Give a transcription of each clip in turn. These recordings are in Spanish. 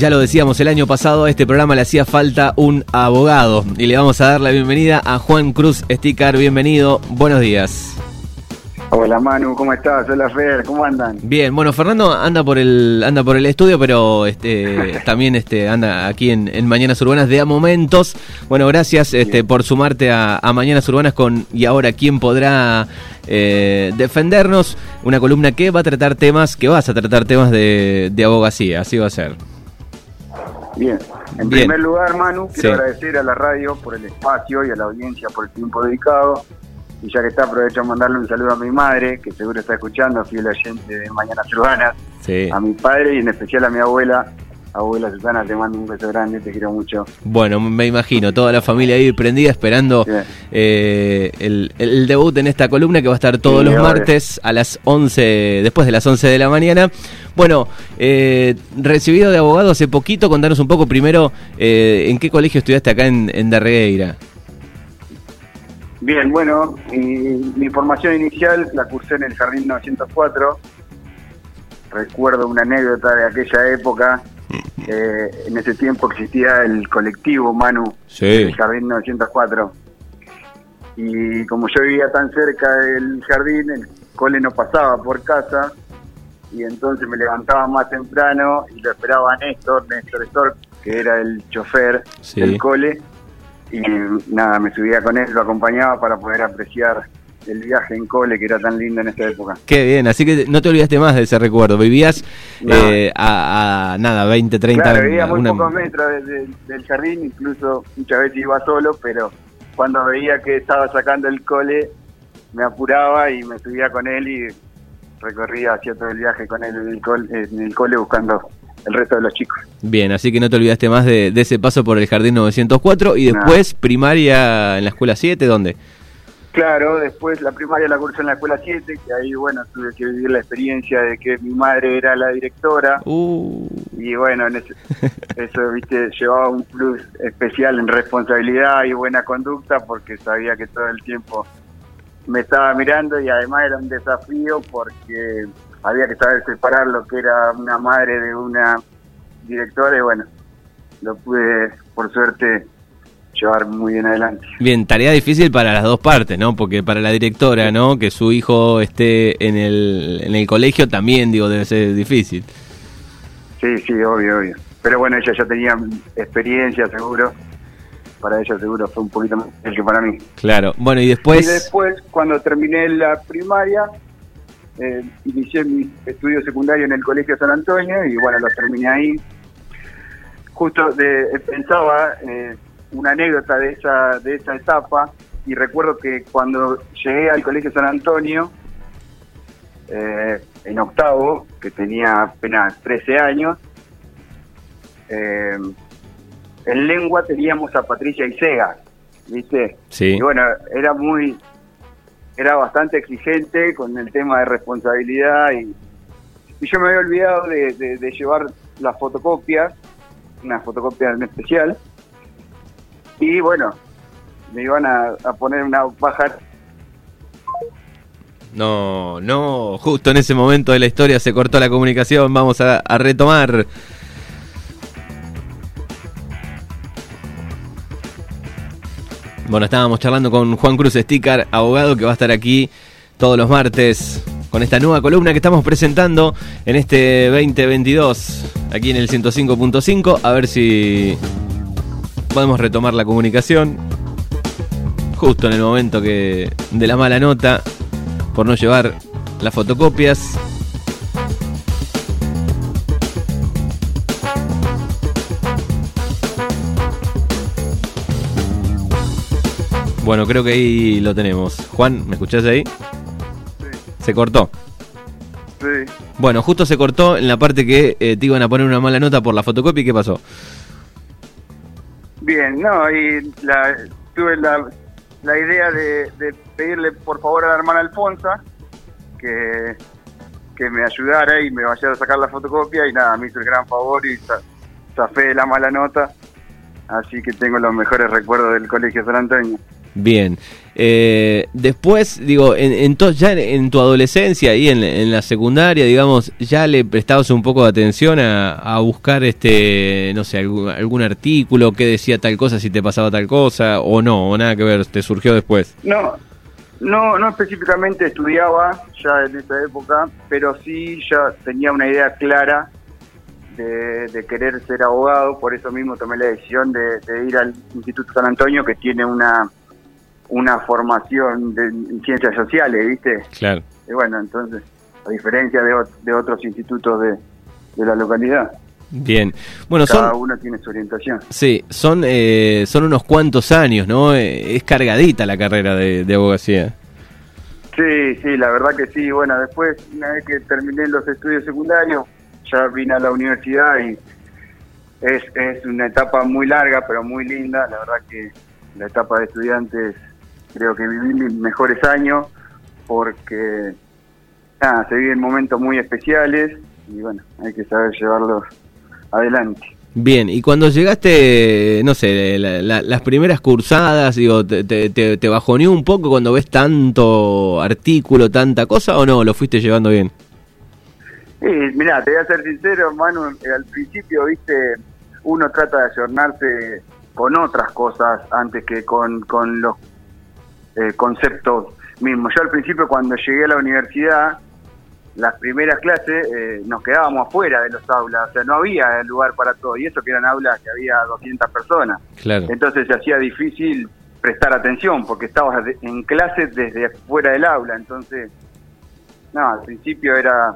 Ya lo decíamos el año pasado, a este programa le hacía falta un abogado y le vamos a dar la bienvenida a Juan Cruz Sticker. Bienvenido, buenos días. Hola Manu, ¿cómo estás? Hola Fer, ¿cómo andan? Bien, bueno, Fernando anda por el anda por el estudio, pero este también este anda aquí en, Mañanas Urbanas de a momentos. Bueno, gracias este por sumarte a, Mañanas Urbanas con y ahora quién podrá eh, defendernos, una columna que va a tratar temas, que vas a tratar temas de, abogacía, así va a ser. Bien, en primer lugar Manu, quiero agradecer a la radio por el espacio y a la audiencia por el tiempo dedicado. Y ya que está, aprovecho a mandarle un saludo a mi madre, que seguro está escuchando, fiel oyente de Mañanas Urbanas. A mi padre y en especial a mi abuela, abuela Susana, te mando un beso grande, te quiero mucho. Bueno, me imagino, toda la familia ahí prendida esperando eh, el, debut en esta columna que va a estar todos los martes a las 11, después de las 11 de la mañana. Bueno, eh, recibido de abogado hace poquito, contanos un poco primero eh, en qué colegio estudiaste acá en, en Darregueira. Bien, bueno, mi, formación inicial la cursé en el Jardín 904. Recuerdo una anécdota de aquella época. Eh, en ese tiempo existía el colectivo Manu el Jardín 904. Y como yo vivía tan cerca del jardín, el cole no pasaba por casa. Y entonces me levantaba más temprano y lo esperaba a Néstor, Néstor Stork, que era el chofer del cole y nada, me subía con él, lo acompañaba para poder apreciar el viaje en cole que era tan lindo en esta época. Qué bien, así que no te olvidaste más de ese recuerdo. Vivías eh, a, nada, 20, 30 Claro, vivía muy pocos metros del jardín, incluso muchas veces iba solo, pero cuando veía que estaba sacando el cole, me apuraba y me subía con él y recorría, hacía todo el viaje con él en el cole, en el cole buscando el resto de los chicos. Bien, así que no te olvidaste más de, ese paso por el Jardín 904 y después primaria en la Escuela 7, ¿dónde? Claro, después la primaria la cursé en la Escuela 7, que ahí, bueno, tuve que vivir la experiencia de que mi madre era la directora. Uh. Y bueno, eso, viste, llevaba un plus especial en responsabilidad y buena conducta porque sabía que todo el tiempo me estaba mirando y además era un desafío porque había que saber separar lo que era una madre de una directora y bueno, lo pude por suerte llevar muy bien adelante. Bien, tarea difícil para las dos partes, ¿no? Porque para la directora, ¿no? Que su hijo esté en el, en el colegio también, digo, debe ser difícil. Sí, sí, obvio, obvio. Pero bueno, ella ya tenía experiencia, seguro. Para ella seguro fue un poquito más que para mí. Claro, bueno, y después... Y después, cuando terminé la primaria, eh, inicié mi estudio secundario en el Colegio San Antonio y bueno, lo terminé ahí. Justo de, pensaba eh, una anécdota de esa, de esa etapa y recuerdo que cuando llegué al Colegio San Antonio, eh, en octavo, que tenía apenas 13 años, en lengua teníamos a Patricia Isega, ¿viste? Sí. Y bueno, era muy era bastante exigente con el tema de responsabilidad y, yo me había olvidado de, llevar las fotocopias, una fotocopia en especial, y bueno, me iban a, poner una baja no, no, justo en ese momento de la historia se cortó la comunicación, vamos a retomar. Bueno, estábamos charlando con Juan Cruz Sticker, abogado que va a estar aquí todos los martes con esta nueva columna que estamos presentando en este 2022, aquí en el 105.5. A ver si podemos retomar la comunicación. Justo en el momento que de la mala nota por no llevar las fotocopias. Bueno, creo que ahí lo tenemos. Juan, ¿me escuchás ahí? Sí. Se cortó. Sí. Bueno, justo se cortó en la parte que eh, te iban a poner una mala nota por la fotocopia. ¿Y qué pasó? Bien, no, y la, tuve la, la idea de, pedirle por favor a la hermana Alfonsa que, que me ayudara y me vaya a sacar la fotocopia y nada, me hizo el gran favor y zafé la mala nota. Así que tengo los mejores recuerdos del Colegio San Antonio. Bien. Eh, después, digo, en, ya en tu adolescencia y en, la secundaria, digamos, ya le prestabas un poco de atención a, buscar, este, no sé, algún, artículo que decía tal cosa, si te pasaba tal cosa, o no, o nada que ver, te surgió después. No, no, no específicamente estudiaba ya en esa época, pero sí ya tenía una idea clara de, querer ser abogado, por eso mismo tomé la decisión de, de ir al Instituto San Antonio, que tiene una una formación de, en ciencias sociales, ¿viste? Claro. Y bueno, entonces, a diferencia de, de otros institutos de, de, la localidad. Bien, bueno, Cada uno tiene su orientación. Sí, son, eh, son unos cuantos años, ¿no? Eh, es cargadita la carrera de, de abogacía. Sí, sí, la verdad que sí. Bueno, después, una vez que terminé los estudios secundarios, ya vine a la universidad y es, es una etapa muy larga, pero muy linda. La verdad que la etapa de estudiantes creo que viví mis mejores años porque nada, se viven momentos muy especiales y bueno, hay que saber llevarlos adelante. Bien, y cuando llegaste, no sé, las primeras cursadas, digo, te, te, te, bajoneó un poco cuando ves tanto artículo, tanta cosa, o no? ¿Lo fuiste llevando bien? Sí, mirá, te voy a ser sincero, Manu, al principio, viste, uno trata de ayornarse con otras cosas antes que con, con los eh, conceptos mismos. Yo al principio cuando llegué a la universidad, las primeras clases eh, nos quedábamos afuera de los aulas, o sea, no había lugar para todo, y eso que eran aulas que había 200 personas. Claro. Entonces se hacía difícil prestar atención porque estabas en clases desde fuera del aula, entonces, no, al principio era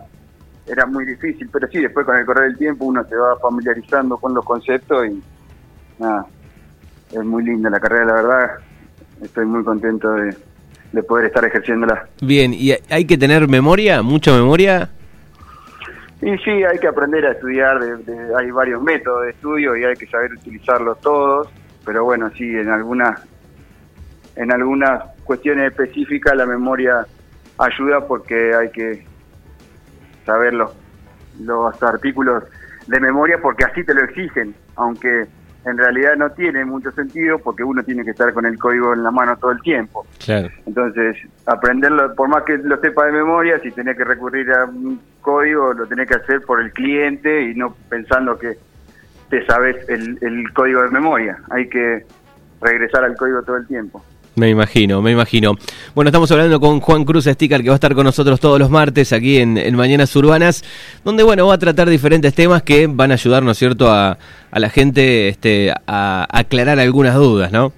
era muy difícil, pero sí, después con el correr del tiempo uno se va familiarizando con los conceptos y nada, es muy linda la carrera, la verdad, estoy muy contento de, poder estar ejerciéndola. Bien, ¿y hay que tener memoria, mucha memoria? Y sí, hay que aprender a estudiar, hay varios métodos de estudio y hay que saber utilizarlos todos, pero bueno, sí, en algunas en algunas cuestiones específicas la memoria ayuda porque hay que saber los, los artículos de memoria porque así te lo exigen, aunque en realidad no tiene mucho sentido porque uno tiene que estar con el código en la mano todo el tiempo. Claro. Entonces, aprenderlo, por más que lo sepa de memoria, si tenés que recurrir a un código, lo tenés que hacer por el cliente y no pensando que te sabes el, el código de memoria. Hay que regresar al código todo el tiempo. Me imagino, me imagino. Bueno, estamos hablando con Juan Cruz Sticker, que va a estar con nosotros todos los martes aquí en, Mañanas Urbanas, donde, bueno, va a tratar diferentes temas que van a ayudar, ¿no es cierto?, a, la gente este, a aclarar algunas dudas, ¿no?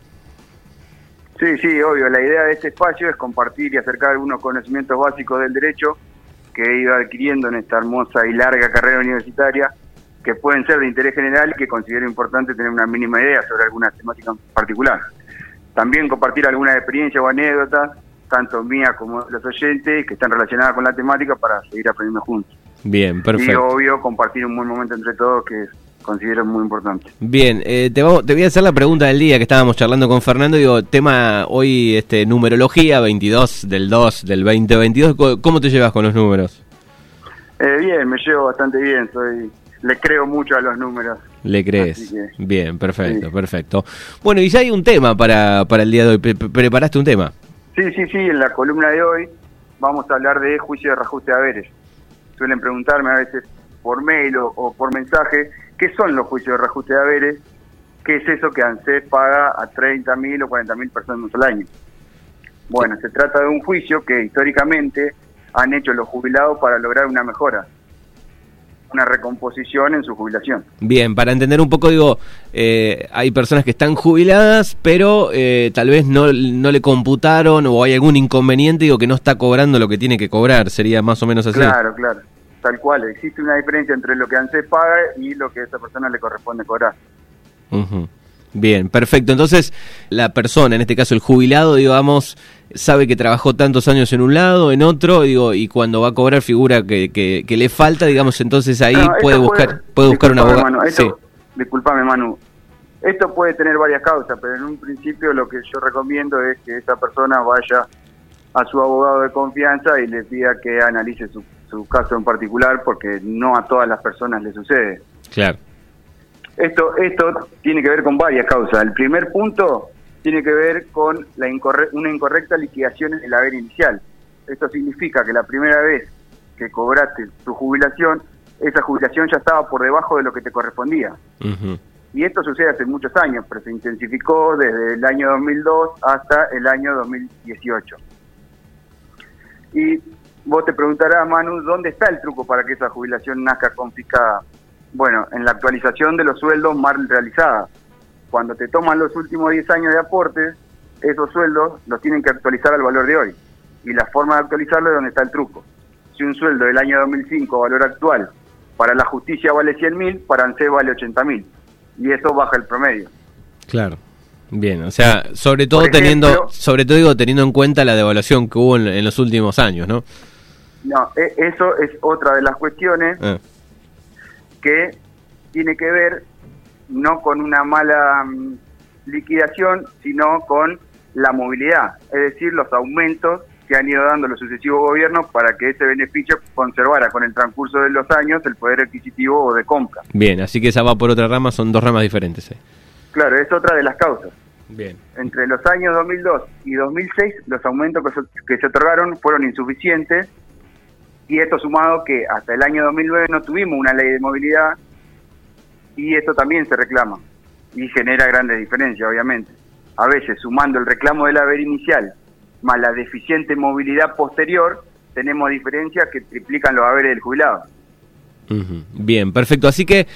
Sí, sí, obvio. La idea de este espacio es compartir y acercar algunos conocimientos básicos del derecho que he ido adquiriendo en esta hermosa y larga carrera universitaria, que pueden ser de interés general y que considero importante tener una mínima idea sobre alguna temática en particular. También compartir alguna experiencia o anécdotas, tanto mía como de los oyentes, que están relacionadas con la temática para seguir aprendiendo juntos. Bien, perfecto. Y obvio, compartir un buen momento entre todos, que considero muy importante. Bien, eh, te, te, voy a hacer la pregunta del día que estábamos charlando con Fernando. Digo, tema hoy, este numerología, 22 del 2 del 2022. ¿Cómo te llevas con los números? Eh, bien, me llevo bastante bien. Soy le creo mucho a los números. Le crees. Bien, perfecto, perfecto. Bueno, y ya hay un tema para, para el día de hoy. ¿Preparaste un tema? Sí, sí, sí. En la columna de hoy vamos a hablar de juicio de reajuste de haberes. Suelen preguntarme a veces por mail o, por mensaje qué son los juicios de reajuste de haberes, qué es eso que ANSES paga a 30.000 o 40.000 personas al año. Bueno, se trata de un juicio que históricamente han hecho los jubilados para lograr una mejora una recomposición en su jubilación. Bien, para entender un poco, digo, eh, hay personas que están jubiladas, pero eh, tal vez no, no le computaron o hay algún inconveniente, digo, que no está cobrando lo que tiene que cobrar, sería más o menos así. Claro, claro, tal cual, existe una diferencia entre lo que ANSES paga y lo que a esa persona le corresponde cobrar. Bien, perfecto. Entonces, la persona, en este caso el jubilado, digamos, sabe que trabajó tantos años en un lado, en otro, digo, y cuando va a cobrar figura que, que, le falta, digamos, entonces ahí puede buscar puede buscar una abogado. sí. Disculpame, Manu. Esto puede tener varias causas, pero en un principio lo que yo recomiendo es que esa persona vaya a su abogado de confianza y le pida que analice su, su caso en particular, porque no a todas las personas le sucede. Claro. Esto, esto tiene que ver con varias causas. El primer punto tiene que ver con la una incorrecta liquidación en el haber inicial. Esto significa que la primera vez que cobraste tu jubilación, esa jubilación ya estaba por debajo de lo que te correspondía. Y esto sucede hace muchos años, pero se intensificó desde el año 2002 hasta el año 2018. Y vos te preguntarás, Manu, ¿dónde está el truco para que esa jubilación nazca confiscada? Bueno, en la actualización de los sueldos mal realizada. Cuando te toman los últimos 10 años de aportes, esos sueldos los tienen que actualizar al valor de hoy. Y la forma de actualizarlo es donde está el truco. Si un sueldo del año 2005, valor actual, para la justicia vale 100.000, para ANSES vale 80.000. Y eso baja el promedio. Claro. Bien, o sea, sobre todo teniendo, sobre todo digo, teniendo en cuenta la devaluación que hubo en, los últimos años, ¿no? No, e, eso es otra de las cuestiones ah. Que tiene que ver no con una mala mm, liquidación, sino con la movilidad, es decir, los aumentos que han ido dando los sucesivos gobiernos para que ese beneficio conservara con el transcurso de los años el poder adquisitivo o de compra. Bien, así que esa va por otra rama, son dos ramas diferentes. ¿eh? Claro, es otra de las causas. Bien. Entre los años 2002 y 2006, los aumentos que se, otorgaron fueron insuficientes y esto sumado que hasta el año 2009 no tuvimos una ley de movilidad y esto también se reclama y genera grandes diferencias, obviamente. A veces, sumando el reclamo del haber inicial más la deficiente movilidad posterior, tenemos diferencias que triplican los haberes del jubilado. Bien, perfecto. Así que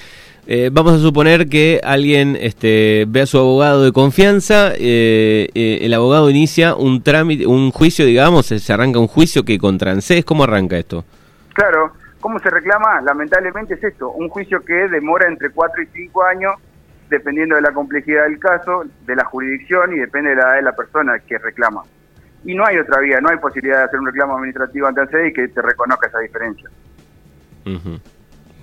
eh, vamos a suponer que alguien este, ve a su abogado de confianza, eh, eh, el abogado inicia un trámite, un juicio, digamos, se arranca un juicio que contra ANSES, ¿cómo arranca esto? Claro, ¿cómo se reclama? Lamentablemente es esto, un juicio que demora entre 4 y 5 años, dependiendo de la complejidad del caso, de la jurisdicción y depende de la edad de la persona que reclama. Y no hay otra vía, no hay posibilidad de hacer un reclamo administrativo ante ANSES y que te reconozca esa diferencia.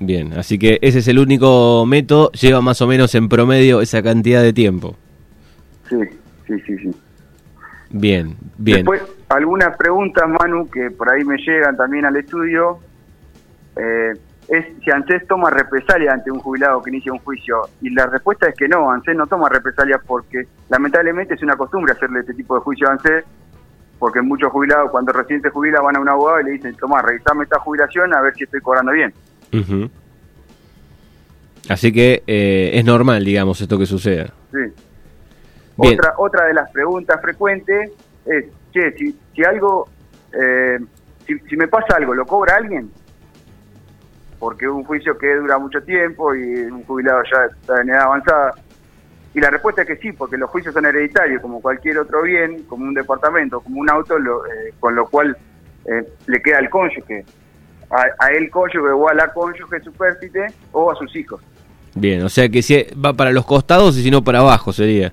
Bien, así que ese es el único método, lleva más o menos en promedio esa cantidad de tiempo. Sí, sí, sí, sí. Bien, bien. Después, algunas preguntas, Manu, que por ahí me llegan también al estudio, eh, es si ANSES toma represalia ante un jubilado que inicia un juicio. Y la respuesta es que no, ANSES no toma represalia porque lamentablemente es una costumbre hacerle este tipo de juicio a ANSES, porque muchos jubilados cuando recién se jubila van a un abogado y le dicen, toma, revisame esta jubilación a ver si estoy cobrando bien. Así que eh, es normal, digamos, esto que suceda. Sí. Otra, otra de las preguntas frecuentes es, che, si, si algo, eh, si, me pasa algo, ¿lo cobra alguien? Porque un juicio que dura mucho tiempo y un jubilado ya está en edad avanzada. Y la respuesta es que sí, porque los juicios son hereditarios, como cualquier otro bien, como un departamento, como un auto, eh, con lo cual le queda al cónyuge a, a él cónyuge o a la cónyuge supérstite o a sus hijos. Bien, o sea que si va para los costados y si no para abajo sería.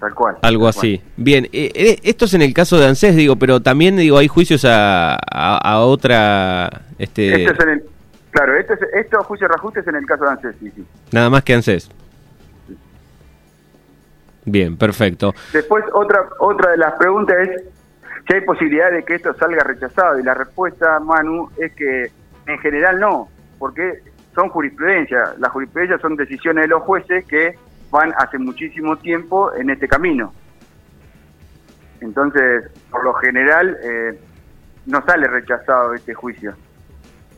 tal cual. Algo así. Bien, eh, eh, esto es en el caso de ANSES, digo, pero también digo hay juicios a, a, otra... Este... Esto es en el, claro, esto es, estos juicios de reajustes en el caso de ANSES, sí, sí. Nada más que ANSES. Bien, perfecto. Después otra otra de las preguntas es si hay posibilidad de que esto salga rechazado y la respuesta, Manu, es que en general no, porque son jurisprudencia. Las jurisprudencias son decisiones de los jueces que van hace muchísimo tiempo en este camino. Entonces, por lo general, eh, no sale rechazado este juicio.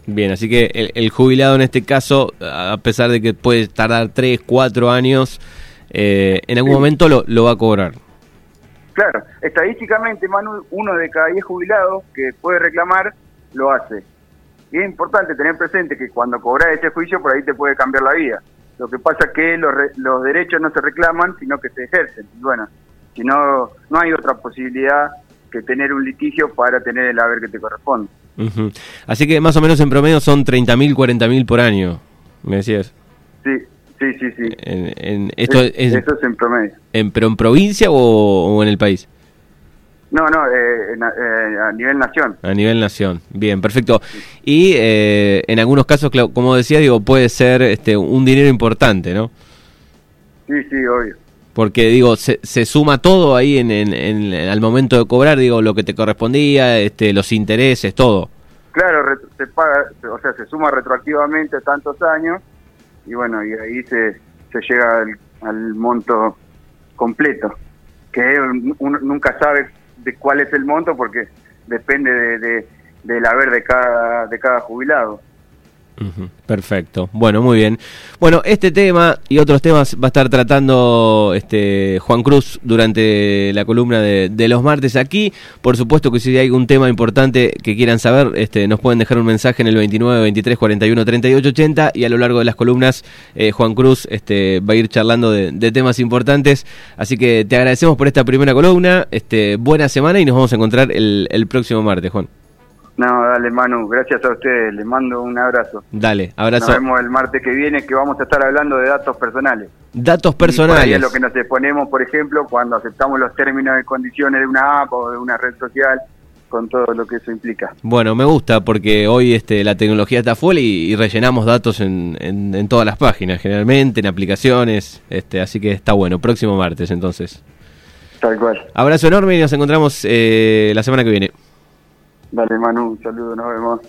Bien, así que el, jubilado en este caso, a pesar de que puede tardar 3, 4 años, eh, en algún momento lo, lo va a cobrar. Claro, estadísticamente, Manu, uno de cada diez jubilados que puede reclamar lo hace. Y es importante tener presente que cuando cobras ese juicio, por ahí te puede cambiar la vida. Lo que pasa es que los, los derechos no se reclaman, sino que se ejercen. Y bueno, si no, no hay otra posibilidad que tener un litigio para tener el haber que te corresponde. Así que más o menos en promedio son 30.000, 40.000 por año, me decías. Sí, Sí, sí, sí. En, esto es, eso es en promedio. En, ¿Pero en provincia o, en el país? No, no, eh, eh, a nivel nación. A nivel nación, bien, perfecto. Y eh, en algunos casos, como decía, digo, puede ser este, un dinero importante, ¿no? Sí, sí, obvio. Porque, digo, se, se suma todo ahí en, en, al momento de cobrar, digo, lo que te correspondía, este, los intereses, todo. Claro, se paga, o sea, se suma retroactivamente tantos años y bueno, y ahí se, se llega al, monto completo. que uno nunca sabe de cuál es el monto porque depende de, de, del haber de cada, de cada jubilado. Perfecto. Bueno, muy bien. Bueno, este tema y otros temas va a estar tratando este Juan Cruz durante la columna de, los martes aquí. Por supuesto que si hay algún tema importante que quieran saber, este, nos pueden dejar un mensaje en el 29 23 41 38 80 y a lo largo de las columnas eh, Juan Cruz este, va a ir charlando de, temas importantes. Así que te agradecemos por esta primera columna. Este, buena semana y nos vamos a encontrar el, el próximo martes, Juan. No, dale Manu, gracias a ustedes, les mando un abrazo. Dale, abrazo. Nos vemos el martes que viene que vamos a estar hablando de datos personales. Datos personales. Y es lo que nos exponemos, por ejemplo, cuando aceptamos los términos y condiciones de una app o de una red social, con todo lo que eso implica. Bueno, me gusta porque hoy este, la tecnología está full y, rellenamos datos en, en, todas las páginas, generalmente, en aplicaciones, este, así que está bueno. Próximo martes, entonces. Tal cual. Abrazo enorme y nos encontramos eh, la semana que viene. Dale, Manu, un saludo, nos vemos.